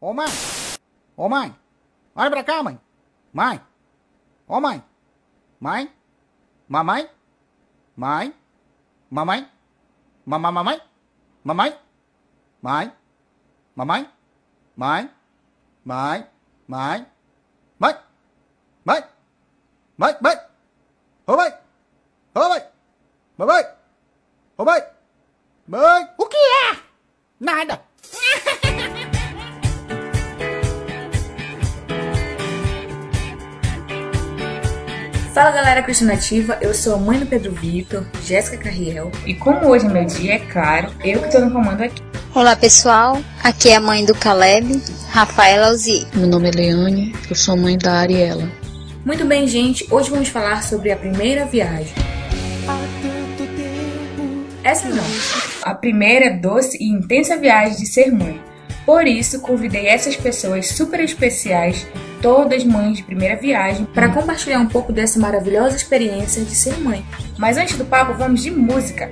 Ô mãe! Ô mãe! Olha pra cá, mãe! Mãe! Ô mãe! Mãe? Mamãe? Mãe? Mamãe? Mamãe? Mamãe? Mamãe? Mãe? Mamãe? Mãe? Mãe? Mãe? Mãe? Mãe? Mãe? Mãe? Ô mãe! Ô mãe! Mamãe! Ô mãe! Mãe! O que é? Nada! Fala galera Nativa, eu sou a mãe do Pedro Vitor, Jéssica Carriel, e como hoje é meu dia, é claro, eu que estou no comando aqui. Olá pessoal, aqui é a mãe do Caleb, Rafaela Alzi. Meu nome é Leane, eu sou mãe da Ariela. Muito bem, gente, hoje vamos falar sobre a primeira viagem. Essa não, a primeira doce e intensa viagem de ser mãe. Por isso, convidei essas pessoas super especiais, todas mães de primeira viagem, para compartilhar um pouco dessa maravilhosa experiência de ser mãe. Mas antes do papo, vamos de música.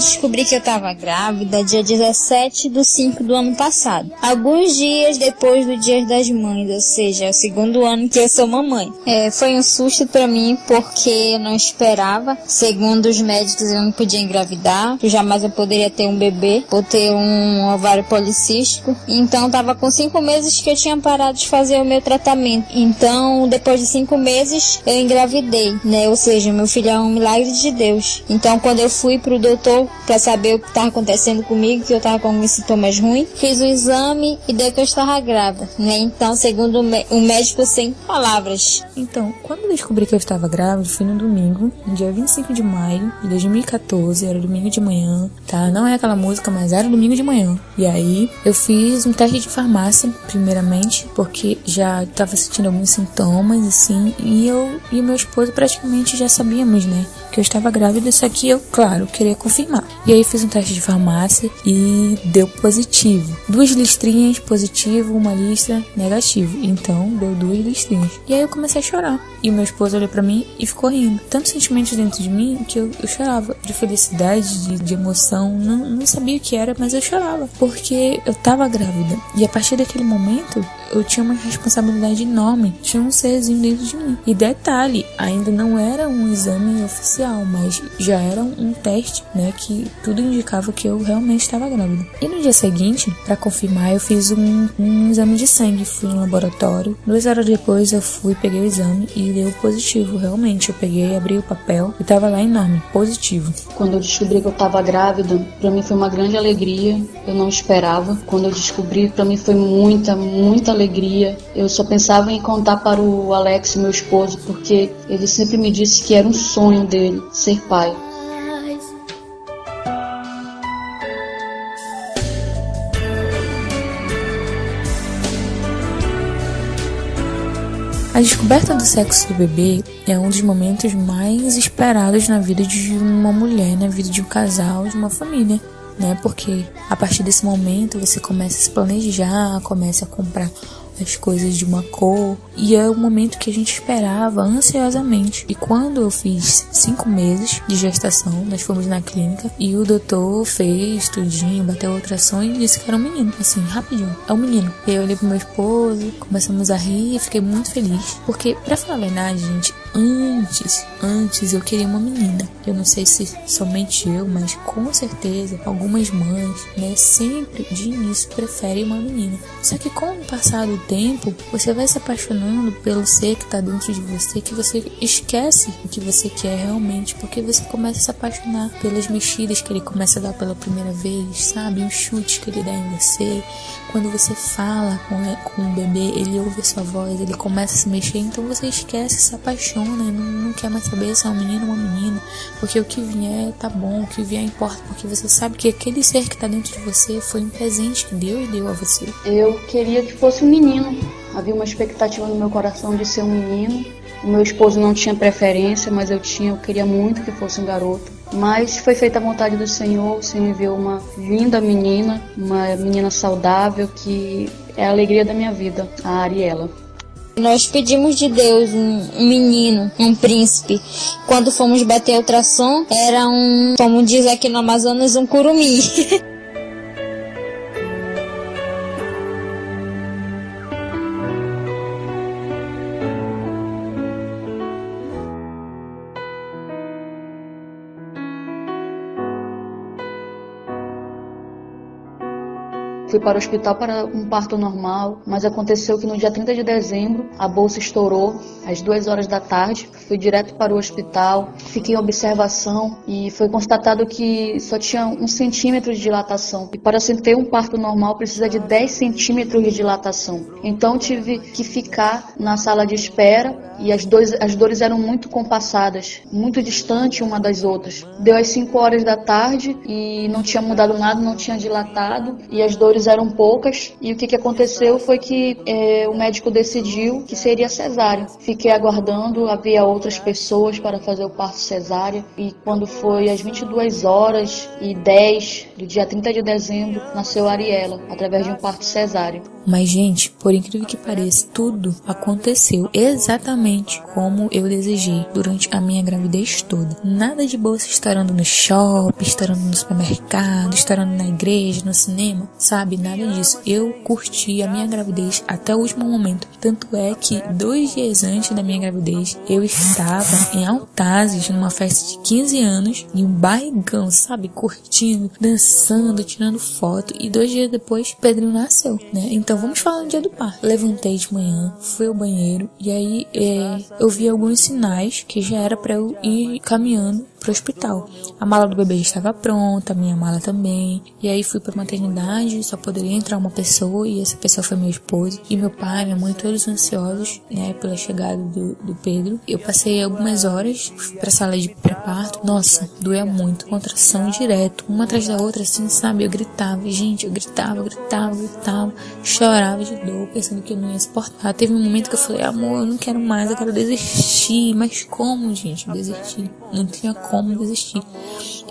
Descobri que eu estava grávida dia 17 de 5 do ano passado. Alguns dias depois do Dia das Mães, ou seja, é o segundo ano que eu sou mamãe. É, foi um susto para mim porque eu não esperava. Segundo os médicos, eu não podia engravidar. Jamais eu poderia ter um bebê ou ter um ovário policístico. Então, estava com cinco meses que eu tinha parado de fazer o meu tratamento. Então, depois de cinco meses, eu engravidei, né? Ou seja, meu filho é um milagre de Deus. Então, quando eu fui pro doutor para saber o que estava acontecendo comigo, que eu estava com alguns sintomas ruins, fiz o exame e deu que eu estava grávida, né? Então, segundo o médico, sem palavras. Então, quando eu descobri que eu estava grávida, foi no domingo, no dia 25 de maio de 2014, era domingo de manhã, tá? Não é aquela música, mas era domingo de manhã. E aí, eu fiz um teste de farmácia, primeiramente, porque já estava sentindo alguns sintomas, assim, e eu e meu esposo praticamente já sabíamos, né? Que eu estava grávida, só que eu, claro, queria confirmar. E aí fiz um teste de farmácia e deu positivo. Duas listrinhas positivo, uma listra negativo. Então deu duas listrinhas. E aí eu comecei a chorar. E meu esposo olhou para mim e ficou rindo. Tantos sentimentos dentro de mim que eu, eu chorava. De felicidade, de, de emoção. Não, não sabia o que era, mas eu chorava. Porque eu tava grávida. E a partir daquele momento, eu tinha uma responsabilidade enorme. Tinha um serzinho dentro de mim. E detalhe, ainda não era um exame oficial, mas já era um teste, né? Que tudo indicava que eu realmente estava grávida. E no dia seguinte, para confirmar, eu fiz um, um exame de sangue. Fui no laboratório. Duas horas depois eu fui, peguei o exame e deu positivo. Realmente, eu peguei, abri o papel e tava lá enorme, positivo. Quando eu descobri que eu tava grávida, para mim foi uma grande alegria. Eu não esperava. Quando eu descobri, para mim foi muita, muita alegria. Eu só pensava em contar para o Alex, meu esposo, porque ele sempre me disse que era um sonho dele ser pai. A descoberta do sexo do bebê é um dos momentos mais esperados na vida de uma mulher, na vida de um casal, de uma família, né? Porque a partir desse momento você começa a se planejar, começa a comprar as coisas de uma cor. E é o momento que a gente esperava ansiosamente. E quando eu fiz cinco meses de gestação, nós fomos na clínica e o doutor fez tudinho, bateu ultrassom e disse que era um menino. Assim, rapidinho. É um menino. Eu olhei pro meu esposo, começamos a rir e fiquei muito feliz. Porque, pra falar a verdade, gente, antes, antes eu queria uma menina. Eu não sei se somente eu, mas com certeza algumas mães, né, sempre de início preferem uma menina. Só que com o passar do tempo, você vai se apaixonando pelo ser que está dentro de você, que você esquece o que você quer realmente, porque você começa a se apaixonar pelas mexidas que ele começa a dar pela primeira vez, sabe? Os chutes que ele dá em você. Quando você fala com, com o bebê, ele ouve a sua voz, ele começa a se mexer, então você esquece, se apaixona, não, não quer mais saber se é um menino ou uma menina, porque o que vier tá bom, o que vier importa, porque você sabe que aquele ser que está dentro de você foi um presente que Deus deu a você. Eu queria que fosse um menino. Havia uma expectativa no meu coração de ser um menino. O meu esposo não tinha preferência, mas eu tinha, eu queria muito que fosse um garoto. Mas foi feita a vontade do Senhor, o Senhor enviou uma linda menina, uma menina saudável que é a alegria da minha vida, a Ariela. Nós pedimos de Deus um, menino, um príncipe. Quando fomos bater ultrassom, era um, como diz aqui no Amazonas, um curumim. Fui para o hospital para um parto normal, mas aconteceu que no dia 30 de dezembro a bolsa estourou às duas horas da tarde. Fui direto para o hospital, fiquei em observação e foi constatado que só tinha um centímetro de dilatação. E para se ter um parto normal precisa de 10 centímetros de dilatação. Então tive que ficar na sala de espera e as, dois, as dores eram muito compassadas, muito distante uma das outras. Deu às 5 horas da tarde e não tinha mudado nada, não tinha dilatado e as dores fizeram poucas e o que, que aconteceu foi que é, o médico decidiu que seria cesárea. Fiquei aguardando, havia outras pessoas para fazer o parto cesárea e quando foi às 22 horas e 10 do dia 30 de dezembro, nasceu Ariela, através de um parto cesárea. Mas, gente, por incrível que pareça, tudo aconteceu exatamente como eu desejei durante a minha gravidez toda. Nada de bolsa estourando no shopping, estourando no supermercado, estourando na igreja, no cinema, sabe? Nada disso. Eu curti a minha gravidez até o último momento. Tanto é que dois dias antes da minha gravidez, eu estava em Altazes, numa festa de 15 anos, em um barrigão, sabe? Curtindo, dançando, tirando foto. E dois dias depois, Pedrinho nasceu, né? Então vamos falar no dia do parto. Levantei de manhã, fui ao banheiro e aí é, eu vi alguns sinais que já era para eu ir caminhando pro hospital. A mala do bebê estava pronta, a minha mala também. E aí fui pra maternidade, só poderia entrar uma pessoa e essa pessoa foi meu esposo. E meu pai, minha mãe, todos ansiosos, né, pela chegada do, do Pedro. Eu passei algumas horas pra sala de pré-parto. Nossa, doía muito, contração direto, uma atrás da outra, assim, sabe? Eu gritava, gente, eu gritava, gritava, gritava, chorava de dor, pensando que eu não ia suportar. Teve um momento que eu falei, amor, eu não quero mais, eu quero desistir. Mas como, gente, desistir? Não tinha como desistir.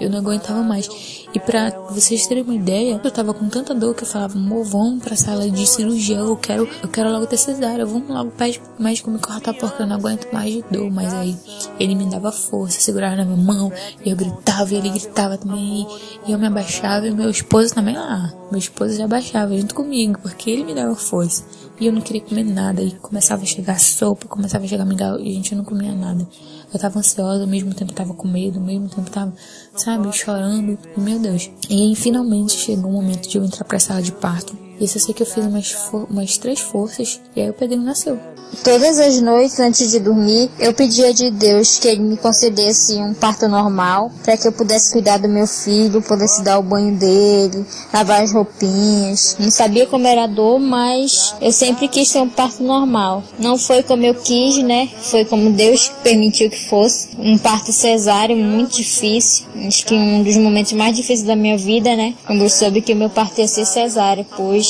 Eu não aguentava mais. E para vocês terem uma ideia, eu tava com tanta dor que eu falava, amor, vamos pra sala de cirurgia, eu quero, eu quero logo ter cesárea, vamos logo pede pro médico me cortar porque eu não aguento mais de dor. Mas aí ele me dava força, segurava na minha mão, e eu gritava, e ele gritava também, e eu me abaixava, e meu esposo também lá. Meu esposo já abaixava junto comigo, porque ele me dava força. E eu não queria comer nada, e começava a chegar sopa, começava a chegar mingau, e gente não comia nada. Eu tava ansiosa, ao mesmo tempo tava com medo, ao mesmo tempo tava, sabe, chorando. Meu Deus. E finalmente chegou o momento de eu entrar pra sala de parto. Isso eu sei que eu fiz umas, umas três forças e aí o Pedrinho nasceu. Todas as noites antes de dormir, eu pedia de Deus que ele me concedesse um parto normal, para que eu pudesse cuidar do meu filho, pudesse dar o banho dele, lavar as roupinhas. Não sabia como era a dor, mas eu sempre quis ter um parto normal. Não foi como eu quis, né? Foi como Deus permitiu que fosse. Um parto cesáreo muito difícil. Acho que um dos momentos mais difíceis da minha vida, né? Quando eu soube que meu parto ia ser cesáreo, pois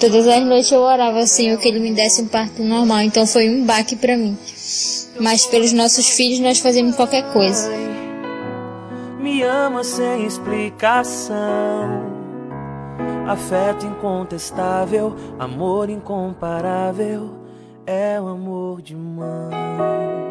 todas as noites eu orava assim, que ele me desse um parto normal. Então foi um baque para mim. Mas pelos nossos filhos nós fazemos qualquer coisa. Me ama sem explicação. Afeto incontestável, amor incomparável, é o amor de mãe.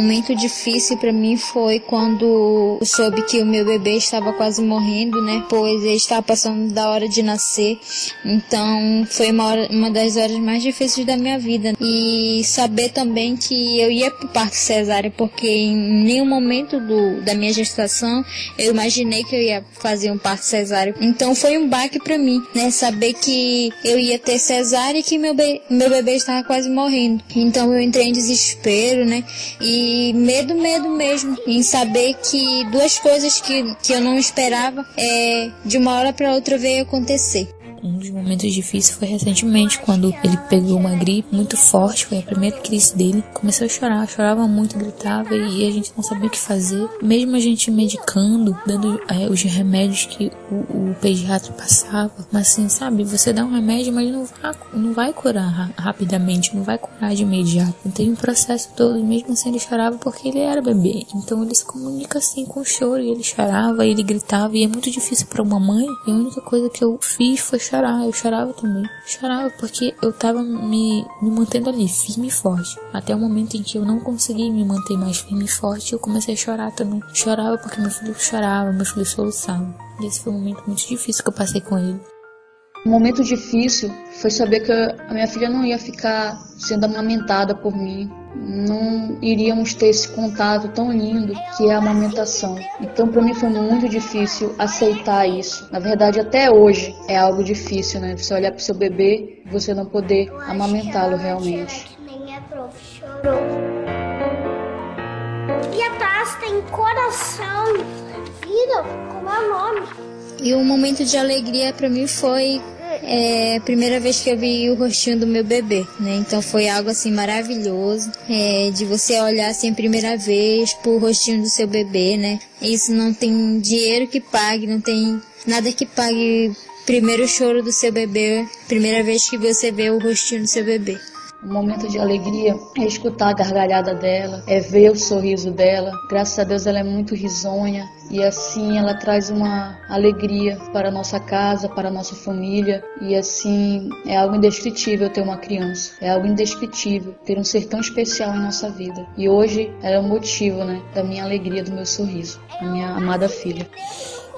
Momento difícil para mim foi quando soube que o meu bebê estava quase morrendo, né? Pois ele estava passando da hora de nascer. Então foi uma, hora, uma das horas mais difíceis da minha vida. E saber também que eu ia pro parto cesárea, porque em nenhum momento do, da minha gestação eu imaginei que eu ia fazer um parto cesárea. Então foi um baque para mim, né? Saber que eu ia ter cesárea e que meu, be meu bebê estava quase morrendo. Então eu entrei em desespero, né? E medo, medo mesmo, em saber que duas coisas que, que eu não esperava, é, de uma hora para outra veio acontecer. Um dos momentos difíceis foi recentemente, quando ele pegou uma gripe muito forte, foi a primeira crise dele. Começou a chorar, chorava muito, gritava e a gente não sabia o que fazer. Mesmo a gente medicando, dando é, os remédios que o, o pediatra passava, mas assim, sabe, você dá um remédio, mas não vai, não vai curar ra rapidamente, não vai curar de imediato. Tem um processo todo, e mesmo assim ele chorava porque ele era bebê. Então ele se comunica assim com o choro, e ele chorava, e ele gritava, e é muito difícil para uma mãe. E a única coisa que eu fiz foi chorar, eu chorava também. Chorava porque eu tava me, me mantendo ali, firme e forte. Até o momento em que eu não consegui me manter mais firme e forte, eu comecei a chorar também. Chorava porque meu filho chorava, meu filho soluçava. E esse foi um momento muito difícil que eu passei com ele. Um momento difícil foi saber que a minha filha não ia ficar sendo amamentada por mim. Não iríamos ter esse contato tão lindo que é a amamentação. Então, para mim foi muito difícil aceitar isso. Na verdade, até hoje é algo difícil, né? Você olhar para seu bebê e você não poder amamentá-lo realmente. E a taça tem coração. Vida, como é o nome? E um momento de alegria para mim foi é a primeira vez que eu vi o rostinho do meu bebê, né? Então foi algo assim maravilhoso, é, de você olhar assim a primeira vez pro rostinho do seu bebê, né? Isso não tem dinheiro que pague, não tem nada que pague primeiro choro do seu bebê, primeira vez que você vê o rostinho do seu bebê. Um momento de alegria é escutar a gargalhada dela, é ver o sorriso dela. Graças a Deus ela é muito risonha e assim ela traz uma alegria para nossa casa, para nossa família e assim é algo indescritível ter uma criança. É algo indescritível ter um ser tão especial em nossa vida. E hoje ela é o motivo, né, da minha alegria, do meu sorriso, a minha amada filha.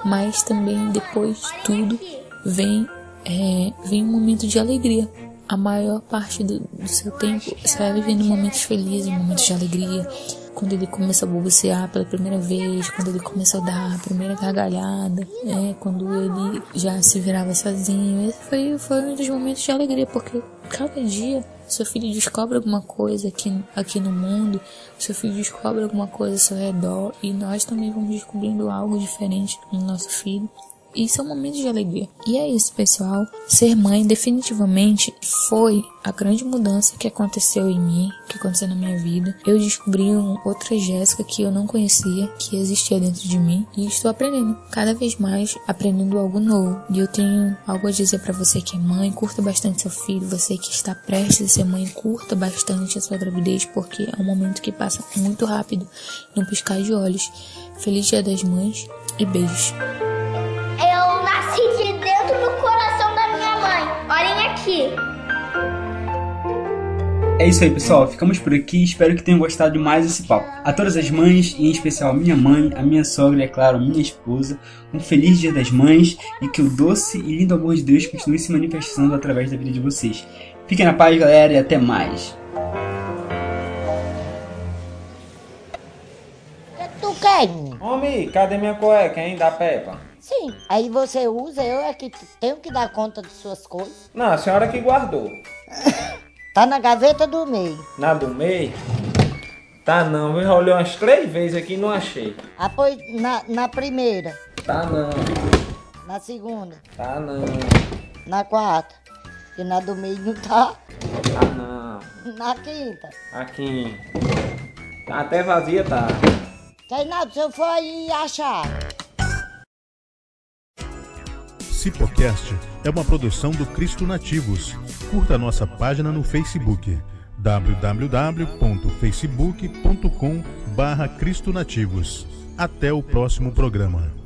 Mas também depois de tudo vem é, vem um momento de alegria a maior parte do, do seu tempo vai vivendo momentos felizes, momentos de alegria. Quando ele começa a balbuciar pela primeira vez, quando ele começa a dar a primeira gargalhada, é, quando ele já se virava sozinho. Esse foi, foi um dos momentos de alegria, porque cada dia seu filho descobre alguma coisa aqui, aqui no mundo, seu filho descobre alguma coisa ao seu redor e nós também vamos descobrindo algo diferente no nosso filho. Isso é um momento de alegria. E é isso, pessoal. Ser mãe definitivamente foi a grande mudança que aconteceu em mim, que aconteceu na minha vida. Eu descobri outra Jéssica que eu não conhecia, que existia dentro de mim, e estou aprendendo cada vez mais, aprendendo algo novo. E eu tenho algo a dizer para você que é mãe, curta bastante seu filho, você que está prestes a ser mãe, curta bastante a sua gravidez, porque é um momento que passa muito rápido, num piscar de olhos. Feliz Dia das Mães e beijos. É isso aí, pessoal. Ficamos por aqui. Espero que tenham gostado de mais esse papo. A todas as mães, e em especial a minha mãe, a minha sogra e, é claro, a minha esposa, um feliz Dia das Mães e que o doce e lindo amor de Deus continue se manifestando através da vida de vocês. Fiquem na paz, galera, e até mais. Tu quer? Homem, cadê minha cueca, hein, da Peppa? Sim, aí você usa, eu é que tenho que dar conta de suas coisas. Não, a senhora que guardou. Tá na gaveta do meio. Na do meio? Tá não, eu já olhei umas três vezes aqui e não achei. Ah, pois na, na primeira. Tá não. Na segunda. Tá não. Na quarta. E na do meio não tá. Tá não. Na quinta. Aqui. Tá até vazia, tá. Reinaldo, se eu for aí achar. Cipocast é uma produção do Cristo Nativos. Curta nossa página no Facebook www.facebook.com/cristo Nativos. Até o próximo programa.